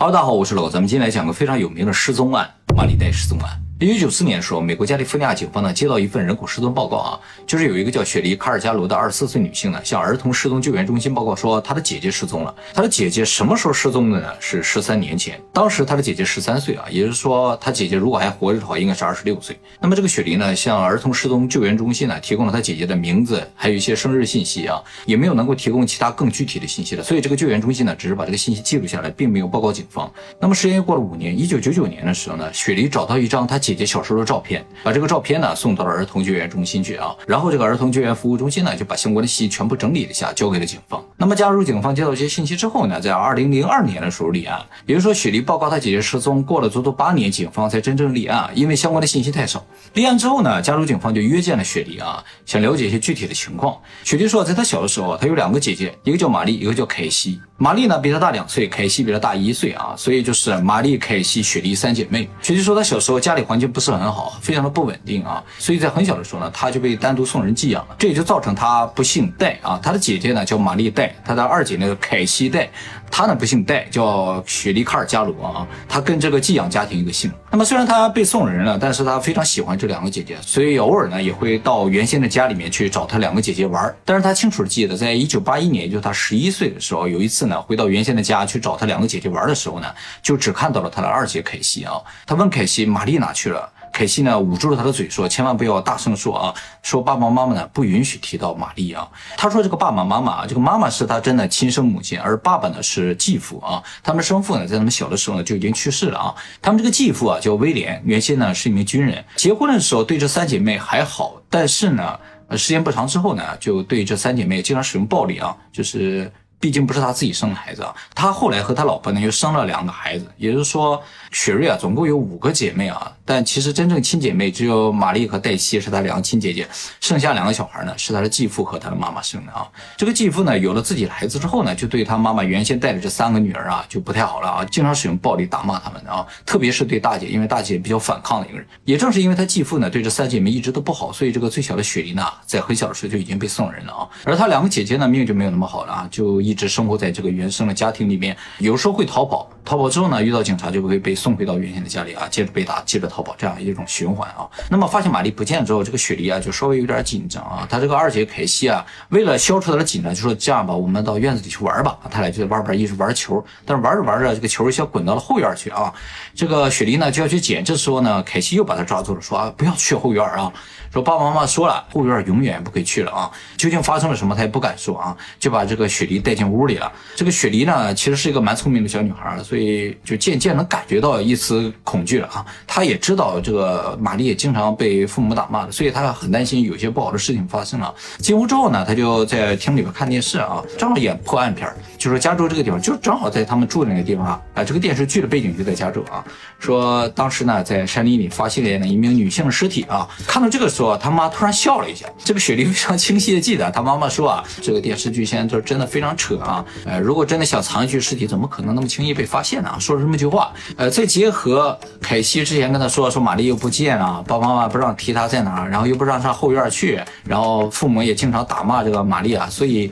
哈喽，大家好，我是老咱们今天来讲个非常有名的失踪案——马里代失踪案。一九九四年的时候，美国加利福尼亚警方呢接到一份人口失踪报告啊，就是有一个叫雪梨卡尔加罗的二十四岁女性呢，向儿童失踪救援中心报告说，她的姐姐失踪了。她的姐姐什么时候失踪的呢？是十三年前，当时她的姐姐十三岁啊，也就是说，她姐姐如果还活着的话，应该是二十六岁。那么这个雪梨呢，向儿童失踪救援中心呢提供了她姐姐的名字，还有一些生日信息啊，也没有能够提供其他更具体的信息的，所以这个救援中心呢，只是把这个信息记录下来，并没有报告警方。那么时间又过了五年，一九九九年的时候呢，雪梨找到一张她姐姐姐小时候的照片。把这个照片呢送到了儿童救援中心去啊，然后这个儿童救援服务中心呢就把相关的信息全部整理了一下，交给了警方。那么，加入警方接到这些信息之后呢，在二零零二年的时候立案，也就是说，雪梨报告她姐姐失踪过了足足八年，警方才真正立案，因为相关的信息太少。立案之后呢，加州警方就约见了雪梨啊，想了解一些具体的情况。雪梨说，在她小的时候，她有两个姐姐，一个叫玛丽，一个叫凯西。玛丽呢比他大两岁，凯西比他大一岁啊，所以就是玛丽、凯西、雪莉三姐妹。雪莉说她小时候家里环境不是很好，非常的不稳定啊，所以在很小的时候呢，她就被单独送人寄养了，这也就造成她不姓戴啊。她的姐姐呢叫玛丽戴，她的二姐呢凯西戴。他呢不姓戴，叫雪莉卡尔加罗啊。他跟这个寄养家庭一个姓。那么虽然他被送人了，但是他非常喜欢这两个姐姐，所以偶尔呢也会到原先的家里面去找他两个姐姐玩。但是他清楚的记得，在一九八一年，就是他十一岁的时候，有一次呢回到原先的家去找他两个姐姐玩的时候呢，就只看到了他的二姐凯西啊。他问凯西玛丽哪去了？凯西呢捂住了他的嘴，说：“千万不要大声说啊，说爸爸妈妈呢不允许提到玛丽啊。”他说：“这个爸爸妈妈啊，这个妈妈是他真的亲生母亲，而爸爸呢是继父啊。他们生父呢在他们小的时候呢就已经去世了啊。他们这个继父啊叫威廉，原先呢是一名军人。结婚的时候对这三姐妹还好，但是呢，时间不长之后呢，就对这三姐妹经常使用暴力啊，就是。”毕竟不是他自己生的孩子啊，他后来和他老婆呢又生了两个孩子，也就是说，雪瑞啊总共有五个姐妹啊，但其实真正亲姐妹只有玛丽和黛西是她两个亲姐姐，剩下两个小孩呢是她的继父和她的妈妈生的啊。这个继父呢有了自己的孩子之后呢，就对他妈妈原先带的这三个女儿啊就不太好了啊，经常使用暴力打骂他们啊，特别是对大姐，因为大姐比较反抗的一个人。也正是因为他继父呢对这三姐妹一直都不好，所以这个最小的雪莉呢在很小的时候就已经被送人了啊，而他两个姐姐呢命就没有那么好了啊，就。一直生活在这个原生的家庭里面，有时候会逃跑，逃跑之后呢，遇到警察就会被送回到原先的家里啊，接着被打，接着逃跑，这样一种循环啊。那么发现玛丽不见之后，这个雪梨啊就稍微有点紧张啊。他这个二姐凯西啊，为了消除他的紧张，就说这样吧，我们到院子里去玩吧。他俩就在外边一直玩球，但是玩着玩着，这个球一下滚到了后院去啊。这个雪梨呢就要去捡，这时候呢，凯西又把他抓住了，说啊，不要去后院啊。说爸爸妈妈说了，后院永远不可以去了啊！究竟发生了什么，他也不敢说啊，就把这个雪梨带进屋里了。这个雪梨呢，其实是一个蛮聪明的小女孩，所以就渐渐能感觉到一丝恐惧了啊。她也知道这个玛丽也经常被父母打骂的，所以她很担心有些不好的事情发生了。进屋之后呢，她就在厅里边看电视啊，正好演破案片，就说加州这个地方就正好在他们住的那个地方啊。啊，这个电视剧的背景就在加州啊。说当时呢，在山林里发现了一名女性的尸体啊。看到这个。说他妈突然笑了一下，这个雪莉非常清晰的记得，他妈妈说啊，这个电视剧现在就真的非常扯啊，呃，如果真的想藏一具尸体，怎么可能那么轻易被发现呢？说了这么句话，呃，再结合凯西之前跟他说，说玛丽又不见了，爸爸妈妈不让提她在哪儿，然后又不让上后院去，然后父母也经常打骂这个玛丽啊，所以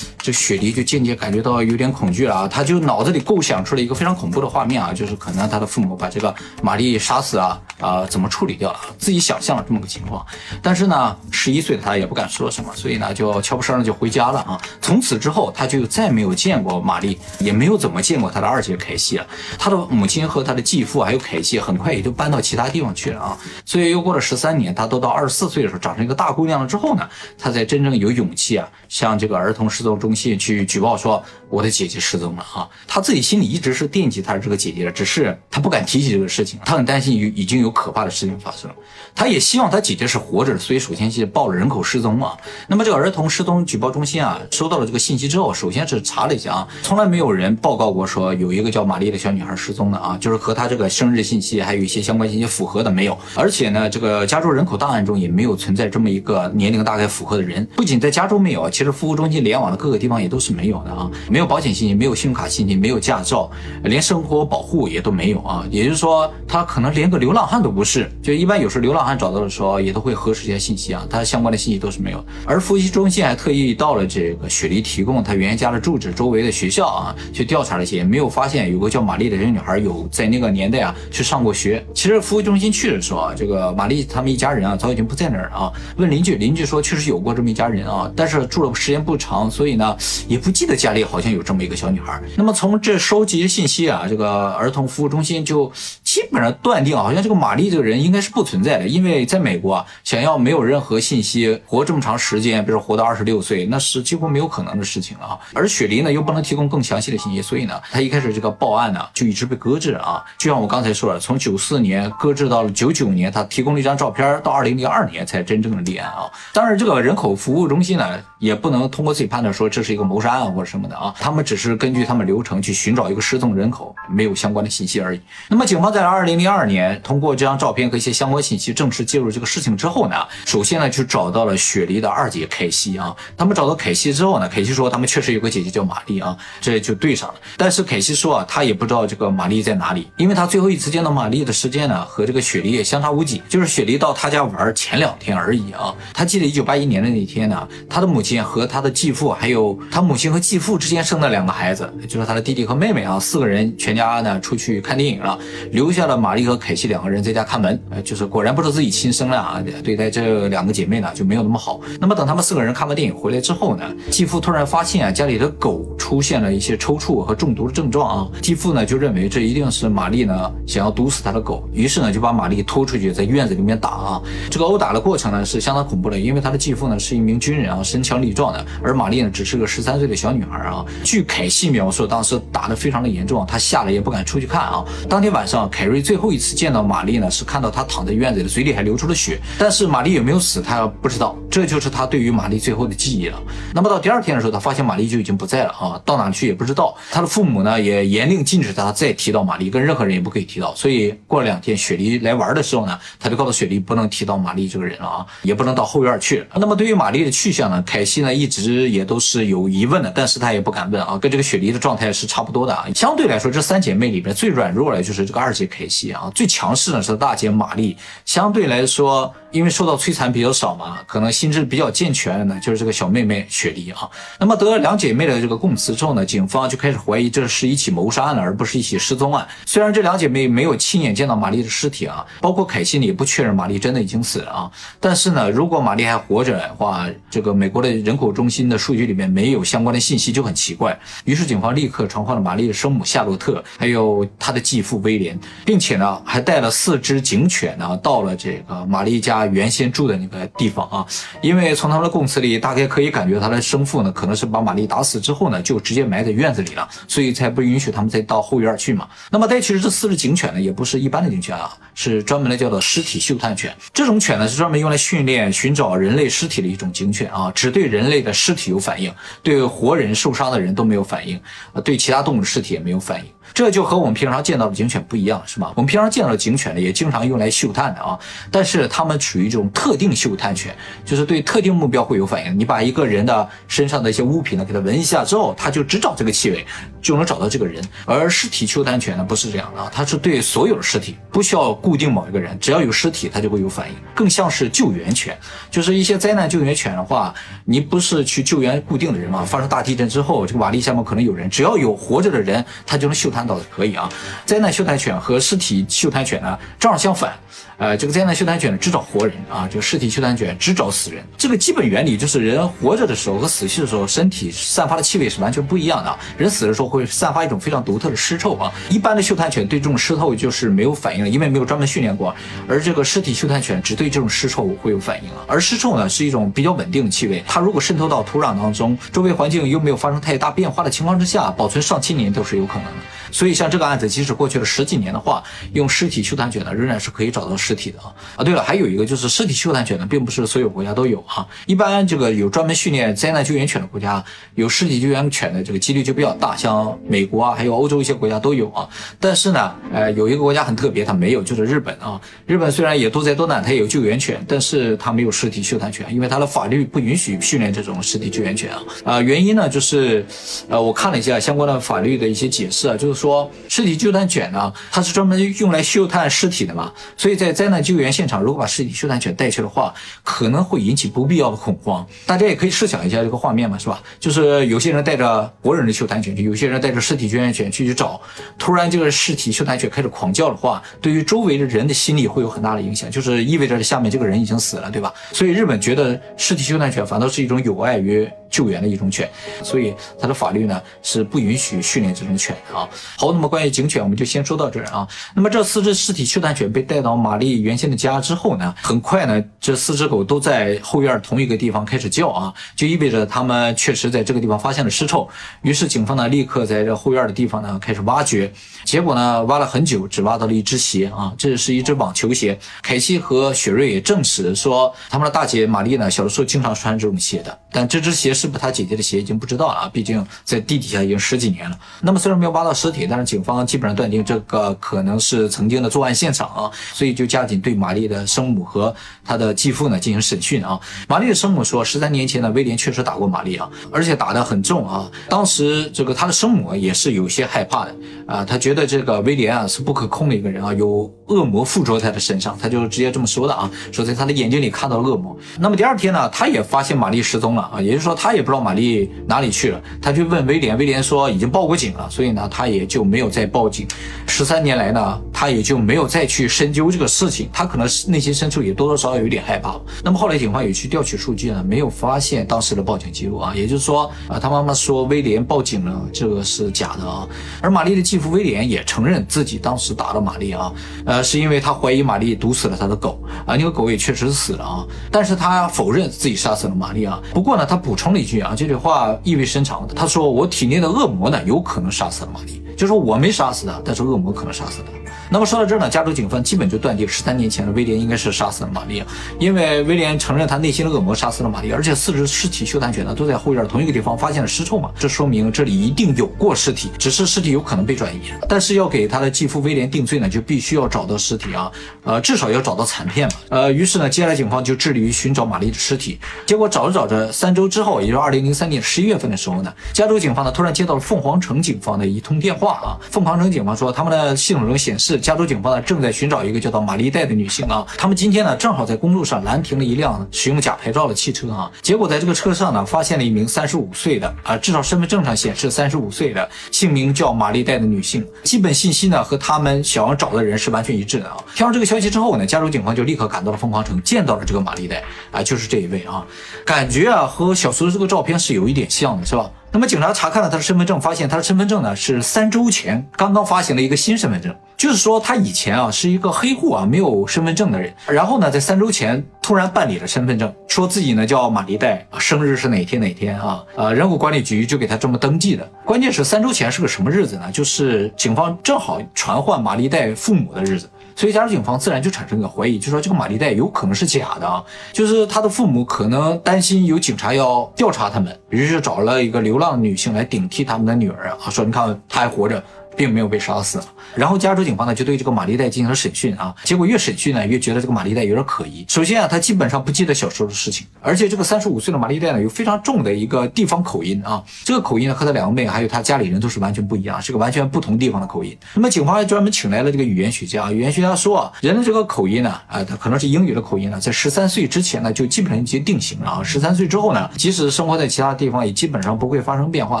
这雪莉就渐渐感觉到有点恐惧了啊，他就脑子里构想出了一个非常恐怖的画面啊，就是可能他的父母把这个玛丽杀死啊啊，怎么处理掉，自己想象了这么个情况。但是呢，十一岁的他也不敢说什么，所以呢，就悄不声的就回家了啊。从此之后，他就再没有见过玛丽，也没有怎么见过他的二姐凯西了。他的母亲和他的继父还有凯西，很快也就搬到其他地方去了啊。所以又过了十三年，他都到二十四岁的时候，长成一个大姑娘了之后呢，他才真正有勇气啊，向这个儿童失踪中心去举报说我的姐姐失踪了啊。他自己心里一直是惦记他的这个姐姐的，只是他不敢提起这个事情，他很担心有已经有可怕的事情发生了，他也希望他姐姐是活着。所以首先是报了人口失踪啊。那么这个儿童失踪举报中心啊，收到了这个信息之后，首先是查了一下啊，从来没有人报告过说有一个叫玛丽的小女孩失踪的啊，就是和她这个生日信息还有一些相关信息符合的没有。而且呢，这个加州人口档案中也没有存在这么一个年龄大概符合的人。不仅在加州没有，其实服务中心联网的各个地方也都是没有的啊，没有保险信息，没有信用卡信息，没有驾照，连生活保护也都没有啊。也就是说，他可能连个流浪汉都不是。就一般有时候流浪汉找到的时候，也都会核实一下信息啊，他相关的信息都是没有。而服务中心还特意到了这个雪梨提供他原家的住址周围的学校啊，去调查了一些，没有发现有个叫玛丽的这女孩有在那个年代啊去上过学。其实服务中心去的时候啊，这个玛丽他们一家人啊早已经不在那儿了啊。问邻居，邻居说确实有过这么一家人啊，但是住了时间不长，所以呢也不记得家里好像有这么一个小女孩。那么从这收集信息啊，这个儿童服务中心就基本上断定，好像这个玛丽这个人应该是不存在的，因为在美国啊，想要没有任何信息活这么长时间，比如活到二十六岁，那是几乎没有可能的事情了啊。而雪梨呢又不能提供更详细的信息，所以呢，他一开始这个报案呢就一直被搁置啊。就像我刚才说的，从九四年搁置到了九九年，他提供了一张照片，到二零零二年才真正的立案啊。当然，这个人口服务中心呢也不能通过自己判断说这是一个谋杀案或者什么的啊，他们只是根据他们流程去寻找一个失踪人口，没有相关的信息而已。那么警方在在二零零二年通过这张照片和一些相关信息正式介入这个事情之后呢，首先呢就找到了雪梨的二姐凯西啊。他们找到凯西之后呢，凯西说他们确实有个姐姐叫玛丽啊，这就对上了。但是凯西说啊，他也不知道这个玛丽在哪里，因为他最后一次见到玛丽的时间呢和这个雪梨也相差无几，就是雪梨到他家玩前两天而已啊。他记得一九八一年的那天呢，他的母亲和他的继父，还有他母亲和继父之间生的两个孩子，就是他的弟弟和妹妹啊，四个人全家呢出去看电影了，留留下了玛丽和凯西两个人在家看门。呃，就是果然不是自己亲生的啊，对待这两个姐妹呢就没有那么好。那么等他们四个人看完电影回来之后呢，继父突然发现啊家里的狗出现了一些抽搐和中毒的症状啊，继父呢就认为这一定是玛丽呢想要毒死他的狗，于是呢就把玛丽拖出去在院子里面打啊。这个殴打的过程呢是相当恐怖的，因为他的继父呢是一名军人啊，身强力壮的，而玛丽呢只是个十三岁的小女孩啊。据凯西描述，当时打得非常的严重，他吓得也不敢出去看啊。当天晚上，凯凯瑞最后一次见到玛丽呢，是看到她躺在院子里，嘴里还流出了血，但是玛丽有没有死，他不知道。这就是他对于玛丽最后的记忆了。那么到第二天的时候，他发现玛丽就已经不在了啊，到哪去也不知道。他的父母呢也严令禁止他再提到玛丽，跟任何人也不可以提到。所以过了两天，雪梨来玩的时候呢，他就告诉雪梨不能提到玛丽这个人了啊，也不能到后院去。那么对于玛丽的去向呢，凯西呢一直也都是有疑问的，但是他也不敢问啊，跟这个雪梨的状态是差不多的啊。相对来说，这三姐妹里边最软弱的就是这个二姐凯西啊，最强势的是大姐玛丽。相对来说。因为受到摧残比较少嘛，可能心智比较健全的呢，就是这个小妹妹雪梨啊。那么得了两姐妹的这个供词之后呢，警方就开始怀疑这是一起谋杀案了，而不是一起失踪案。虽然这两姐妹没有亲眼见到玛丽的尸体啊，包括凯西呢也不确认玛丽真的已经死了啊。但是呢，如果玛丽还活着的话，这个美国的人口中心的数据里面没有相关的信息就很奇怪。于是警方立刻传唤了玛丽的生母夏洛特，还有她的继父威廉，并且呢还带了四只警犬呢到了这个玛丽家。原先住的那个地方啊，因为从他们的供词里，大概可以感觉他的生父呢，可能是把玛丽打死之后呢，就直接埋在院子里了，所以才不允许他们再到后院去嘛。那么带去的这四只警犬呢，也不是一般的警犬啊，是专门的叫做尸体嗅探犬。这种犬呢，是专门用来训练寻找人类尸体的一种警犬啊，只对人类的尸体有反应，对活人受伤的人都没有反应，对其他动物的尸体也没有反应。这就和我们平常见到的警犬不一样，是吧？我们平常见到的警犬呢，也经常用来嗅探的啊。但是它们属于这种特定嗅探犬，就是对特定目标会有反应。你把一个人的身上的一些物品呢，给它闻一下之后，它就只找这个气味，就能找到这个人。而尸体嗅探犬呢，不是这样的，它是对所有的尸体，不需要固定某一个人，只要有尸体，它就会有反应。更像是救援犬，就是一些灾难救援犬的话，你不是去救援固定的人嘛？发生大地震之后，这个瓦砾下面可能有人，只要有活着的人，它就能嗅探。到可以啊，灾难嗅探犬和尸体嗅探犬呢正好相反，呃，这个灾难嗅探犬呢只找活人啊，这个尸体嗅探犬只找死人。这个基本原理就是人活着的时候和死去的时候，身体散发的气味是完全不一样的。人死的时候会散发一种非常独特的尸臭啊，一般的嗅探犬对这种尸臭就是没有反应的，因为没有专门训练过。而这个尸体嗅探犬只对这种尸臭会有反应啊。而尸臭呢是一种比较稳定的气味，它如果渗透到土壤当中，周围环境又没有发生太大变化的情况之下，保存上千年都是有可能的。所以像这个案子，即使过去了十几年的话，用尸体嗅探犬呢，仍然是可以找到尸体的啊。啊，对了，还有一个就是尸体嗅探犬呢，并不是所有国家都有啊。一般这个有专门训练灾难救援犬的国家，有尸体救援犬的这个几率就比较大，像美国啊，还有欧洲一些国家都有啊。但是呢，呃，有一个国家很特别，它没有，就是日本啊。日本虽然也多灾多难，它也有救援犬，但是它没有尸体嗅探犬，因为它的法律不允许训练这种尸体救援犬啊。啊，原因呢，就是，呃，我看了一下相关的法律的一些解释啊，就是说尸体嗅探犬呢，它是专门用来嗅探尸体的嘛，所以在灾难救援现场，如果把尸体嗅探犬带去的话，可能会引起不必要的恐慌。大家也可以设想一下这个画面嘛，是吧？就是有些人带着活人的嗅探犬去，有些人带着尸体救援犬去去找，突然这个尸体嗅探犬开始狂叫的话，对于周围的人的心理会有很大的影响，就是意味着下面这个人已经死了，对吧？所以日本觉得尸体嗅探犬反倒是一种有碍于。救援的一种犬，所以它的法律呢是不允许训练这种犬的啊。好，那么关于警犬，我们就先说到这儿啊。那么这四只尸体嗅探犬被带到玛丽原先的家之后呢，很快呢，这四只狗都在后院同一个地方开始叫啊，就意味着它们确实在这个地方发现了尸臭。于是警方呢立刻在这后院的地方呢开始挖掘，结果呢挖了很久，只挖到了一只鞋啊，这是一只网球鞋。凯西和雪瑞也证实说，他们的大姐玛丽呢小的时候经常穿这种鞋的，但这只鞋是。不是他姐姐的鞋已经不知道了啊？毕竟在地底下已经十几年了。那么虽然没有挖到尸体，但是警方基本上断定这个可能是曾经的作案现场啊，所以就加紧对玛丽的生母和她的继父呢进行审讯啊。玛丽的生母说，十三年前呢，威廉确实打过玛丽啊，而且打得很重啊。当时这个她的生母也是有些害怕的啊，她觉这个威廉啊是不可控的一个人啊，有恶魔附着在他身上，他就直接这么说的啊，说在他的眼睛里看到了恶魔。那么第二天呢，他也发现玛丽失踪了啊，也就是说他。也不知道玛丽哪里去了，他去问威廉，威廉说已经报过警了，所以呢，他也就没有再报警。十三年来呢，他也就没有再去深究这个事情，他可能内心深处也多多少少有点害怕。那么后来警方也去调取数据呢，没有发现当时的报警记录啊，也就是说啊，他妈妈说威廉报警了，这个是假的啊。而玛丽的继父威廉也承认自己当时打了玛丽啊，呃，是因为他怀疑玛丽毒死了他的狗啊，那个狗也确实死了啊，但是他否认自己杀死了玛丽啊。不过呢，他补充了。一句啊，这句话意味深长。他说：“我体内的恶魔呢，有可能杀死了玛丽。就说我没杀死他，但是恶魔可能杀死他。”那么说到这儿呢，加州警方基本就断定十三年前的威廉应该是杀死了玛丽，因为威廉承认他内心的恶魔杀死了玛丽，而且四只尸体嗅探犬呢都在后院同一个地方发现了尸臭嘛，这说明这里一定有过尸体，只是尸体有可能被转移。但是要给他的继父威廉定罪呢，就必须要找到尸体啊，呃，至少要找到残片嘛。呃，于是呢，接下来警方就致力于寻找玛丽的尸体。结果找着找着，三周之后，也就是二零零三年十一月份的时候呢，加州警方呢突然接到了凤凰城警方的一通电话啊，凤凰城警方说他们的系统中显示，加州警方呢正在寻找一个叫做玛丽黛的女性啊，他们今天呢正好在公路上拦停了一辆使用假牌照的汽车啊，结果在这个车上呢发现了一名三十五岁的啊，至少身份证上显示三十五岁的，姓名叫玛丽黛的女性，基本信息呢和他们想要找的人是完全一致的啊。听到这个消息之后呢，加州警方就立刻赶到了凤凰城，见到了这个玛丽黛啊，就是这一位啊，感觉啊和小时候这个照片是有一点像的，是吧？那么警察查看了他的身份证，发现他的身份证呢是三周前刚刚发行了一个新身份证，就是说他以前啊是一个黑户啊，没有身份证的人。然后呢，在三周前突然办理了身份证，说自己呢叫玛丽黛，生日是哪天哪天啊？呃，人口管理局就给他这么登记的。关键是三周前是个什么日子呢？就是警方正好传唤玛丽黛父母的日子。所以加州警方自然就产生一个怀疑，就说这个玛丽黛有可能是假的啊，就是他的父母可能担心有警察要调查他们，于是找了一个流浪女性来顶替他们的女儿啊，说你看她还活着。并没有被杀死，然后加州警方呢就对这个玛丽黛进行了审讯啊，结果越审讯呢越觉得这个玛丽黛有点可疑。首先啊，她基本上不记得小时候的事情，而且这个三十五岁的玛丽黛呢有非常重的一个地方口音啊，这个口音呢和她两个妹还有她家里人都是完全不一样，是个完全不同地方的口音。那么警方还专门请来了这个语言学家，语言学家说啊，人的这个口音呢，啊，他可能是英语的口音呢，在十三岁之前呢就基本上已经定型了啊，十三岁之后呢，即使生活在其他地方也基本上不会发生变化。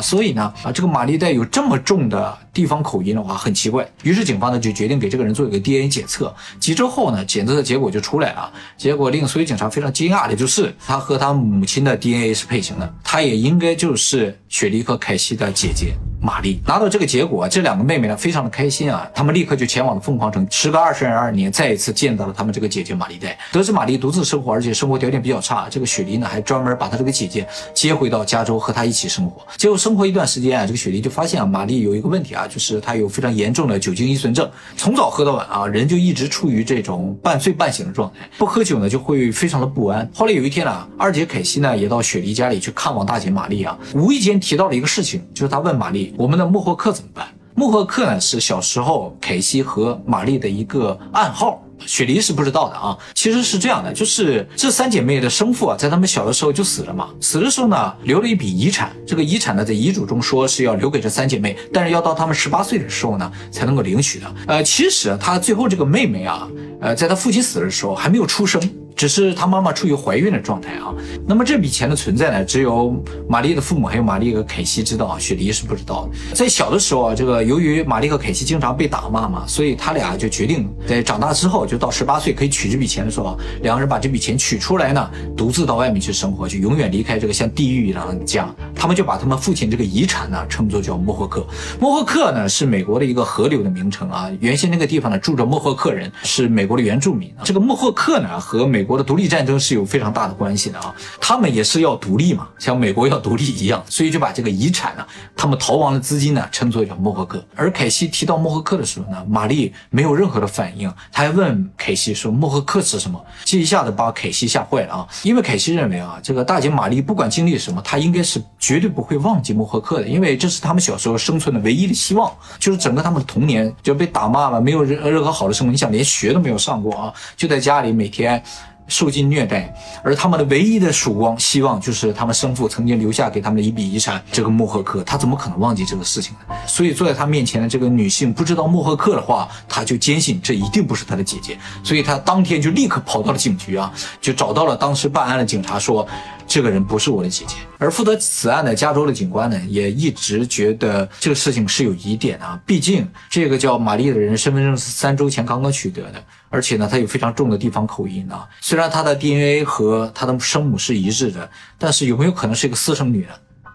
所以呢，啊，这个玛丽黛有这么重的。地方口音的话很奇怪，于是警方呢就决定给这个人做一个 DNA 检测。几周后呢，检测的结果就出来了。结果令所有警察非常惊讶的就是，他和他母亲的 DNA 是配型的，他也应该就是雪莉和凯西的姐姐。玛丽拿到这个结果，这两个妹妹呢非常的开心啊，她们立刻就前往了凤凰城，时隔二十二年，再一次见到了他们这个姐姐玛丽黛。得知玛丽独自生活，而且生活条件比较差，这个雪梨呢还专门把她这个姐姐接回到加州和她一起生活。结果生活一段时间啊，这个雪梨就发现啊，玛丽有一个问题啊，就是他有非常严重的酒精依存症，从早喝到晚啊，人就一直处于这种半醉半醒的状态，不喝酒呢就会非常的不安。后来有一天呢，二姐凯西呢也到雪梨家里去看望大姐玛丽啊，无意间提到了一个事情，就是她问玛丽，我们的莫霍克怎么办？莫霍克呢是小时候凯西和玛丽的一个暗号。雪梨是不知道的啊，其实是这样的，就是这三姐妹的生父啊，在她们小的时候就死了嘛，死的时候呢，留了一笔遗产，这个遗产呢，在遗嘱中说是要留给这三姐妹，但是要到她们十八岁的时候呢，才能够领取的。呃，其实她最后这个妹妹啊，呃，在她父亲死的时候还没有出生。只是他妈妈处于怀孕的状态啊，那么这笔钱的存在呢，只有玛丽的父母还有玛丽和凯西知道啊，雪梨是不知道的。在小的时候啊，这个由于玛丽和凯西经常被打骂嘛，所以他俩就决定在长大之后，就到十八岁可以取这笔钱的时候，两个人把这笔钱取出来呢，独自到外面去生活，就永远离开这个像地狱一样的家。他们就把他们父亲这个遗产呢，称作叫莫霍克。莫霍克呢是美国的一个河流的名称啊，原先那个地方呢住着莫霍克人，是美国的原住民。这个莫霍克呢和美美国的独立战争是有非常大的关系的啊，他们也是要独立嘛，像美国要独立一样，所以就把这个遗产呢，他们逃亡的资金呢，称作叫莫赫克。而凯西提到莫赫克的时候呢，玛丽没有任何的反应，他还问凯西说莫赫克是什么？这一下子把凯西吓坏了啊，因为凯西认为啊，这个大姐玛丽不管经历什么，她应该是绝对不会忘记莫赫克的，因为这是他们小时候生存的唯一的希望，就是整个他们的童年就被打骂了，没有任任何好的生活，你想连学都没有上过啊，就在家里每天。受尽虐待，而他们的唯一的曙光希望就是他们生父曾经留下给他们的一笔遗产。这个莫赫克，他怎么可能忘记这个事情呢？所以坐在他面前的这个女性不知道莫赫克的话，他就坚信这一定不是他的姐姐。所以他当天就立刻跑到了警局啊，就找到了当时办案的警察，说这个人不是我的姐姐。而负责此案的加州的警官呢，也一直觉得这个事情是有疑点啊。毕竟这个叫玛丽的人身份证是三周前刚刚取得的。而且呢，他有非常重的地方口音啊。虽然他的 DNA 和他的生母是一致的，但是有没有可能是一个私生女呢？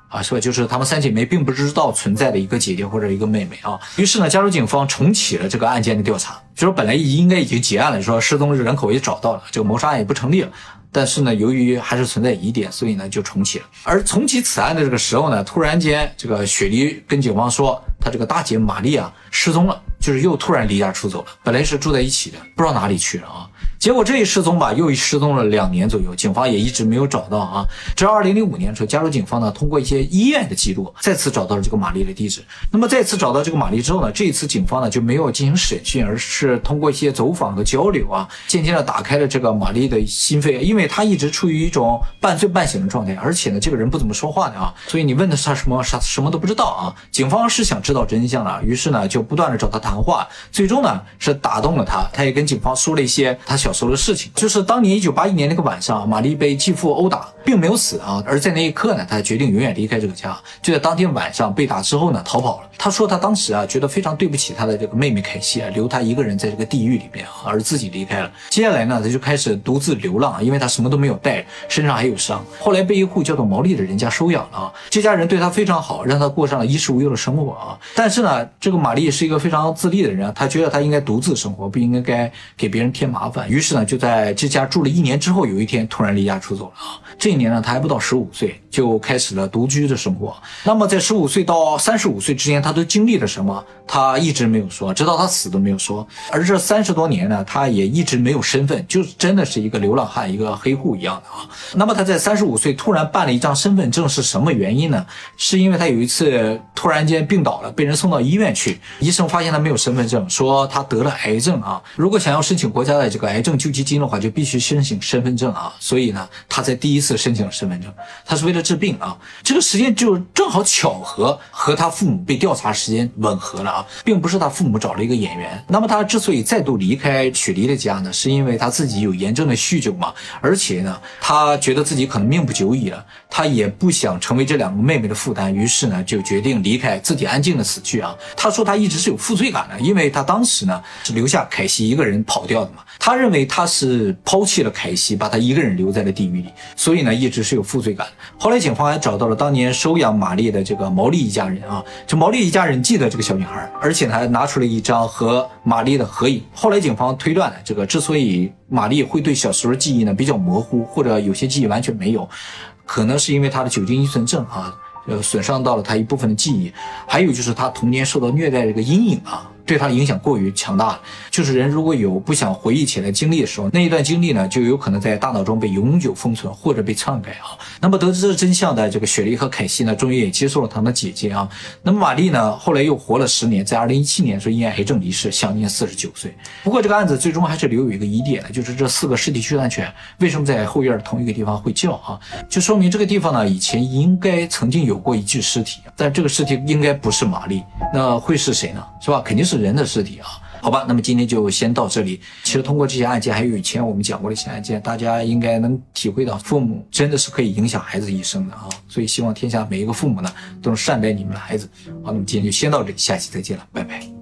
啊，是吧？就是她们三姐妹并不知道存在的一个姐姐或者一个妹妹啊。于是呢，加州警方重启了这个案件的调查，就说本来应该已经结案了，说失踪人口也找到了，这个谋杀案也不成立了。但是呢，由于还是存在疑点，所以呢就重启了。而重启此案的这个时候呢，突然间这个雪梨跟警方说，她这个大姐玛丽啊失踪了。就是又突然离家出走了，本来是住在一起的，不知道哪里去了啊。结果这一失踪吧，又失踪了两年左右，警方也一直没有找到啊。直到二零零五年的时候，加州警方呢通过一些医院的记录，再次找到了这个玛丽的地址。那么再次找到这个玛丽之后呢，这一次警方呢就没有进行审讯，而是通过一些走访和交流啊，渐渐的打开了这个玛丽的心扉，因为她一直处于一种半醉半醒的状态，而且呢这个人不怎么说话的啊，所以你问的是他什么，啥什么都不知道啊。警方是想知道真相了，于是呢就不断的找他谈话，最终呢是打动了他，他也跟警方说了一些他想。小时候的事情，就是当年一九八一年那个晚上，玛丽被继父殴打，并没有死啊。而在那一刻呢，他决定永远离开这个家。就在当天晚上被打之后呢，逃跑了。他说他当时啊，觉得非常对不起他的这个妹妹凯西啊，留他一个人在这个地狱里面，而自己离开了。接下来呢，他就开始独自流浪，因为他什么都没有带，身上还有伤。后来被一户叫做毛利的人家收养了啊，这家人对他非常好，让他过上了衣食无忧的生活啊。但是呢，这个玛丽是一个非常自立的人，他觉得他应该独自生活，不应该该给别人添麻烦。于于是呢，就在这家住了一年之后，有一天突然离家出走了啊。这一年呢，他还不到十五岁，就开始了独居的生活。那么在十五岁到三十五岁之间，他他都经历了什么？他一直没有说，直到他死都没有说。而这三十多年呢，他也一直没有身份，就真的是一个流浪汉，一个黑户一样的啊。那么他在三十五岁突然办了一张身份证，是什么原因呢？是因为他有一次突然间病倒了，被人送到医院去，医生发现他没有身份证，说他得了癌症啊。如果想要申请国家的这个癌症救济金的话，就必须申请身份证啊。所以呢，他在第一次申请了身份证，他是为了治病啊。这个时间就正好巧合和他父母被调。查时间吻合了啊，并不是他父母找了一个演员。那么他之所以再度离开雪梨的家呢，是因为他自己有严重的酗酒嘛，而且呢，他觉得自己可能命不久矣了，他也不想成为这两个妹妹的负担，于是呢，就决定离开，自己安静的死去啊。他说他一直是有负罪感的，因为他当时呢是留下凯西一个人跑掉的嘛，他认为为他是抛弃了凯西，把他一个人留在了地狱里，所以呢一直是有负罪感。后来警方还找到了当年收养玛丽的这个毛利一家人啊，这毛利。一家人记得这个小女孩，而且还拿出了一张和玛丽的合影。后来警方推断，这个之所以玛丽会对小时候记忆呢比较模糊，或者有些记忆完全没有，可能是因为她的酒精依存症啊。呃，损伤到了他一部分的记忆，还有就是他童年受到虐待这个阴影啊。对他影响过于强大了，就是人如果有不想回忆起来经历的时候，那一段经历呢，就有可能在大脑中被永久封存或者被篡改啊。那么得知这真相的这个雪莉和凯西呢，终于也接受了他们的姐姐啊。那么玛丽呢，后来又活了十年，在二零一七年时候因癌症离世，享年四十九岁。不过这个案子最终还是留有一个疑点的，就是这四个尸体驱散犬为什么在后院同一个地方会叫啊？就说明这个地方呢，以前应该曾经有过一具尸体，但这个尸体应该不是玛丽，那会是谁呢？是吧？肯定是人的尸体啊，好吧，那么今天就先到这里。其实通过这些案件，还有以前我们讲过的一些案件，大家应该能体会到，父母真的是可以影响孩子一生的啊。所以希望天下每一个父母呢，都能善待你们的孩子。好，那么今天就先到这里，下期再见了，拜拜。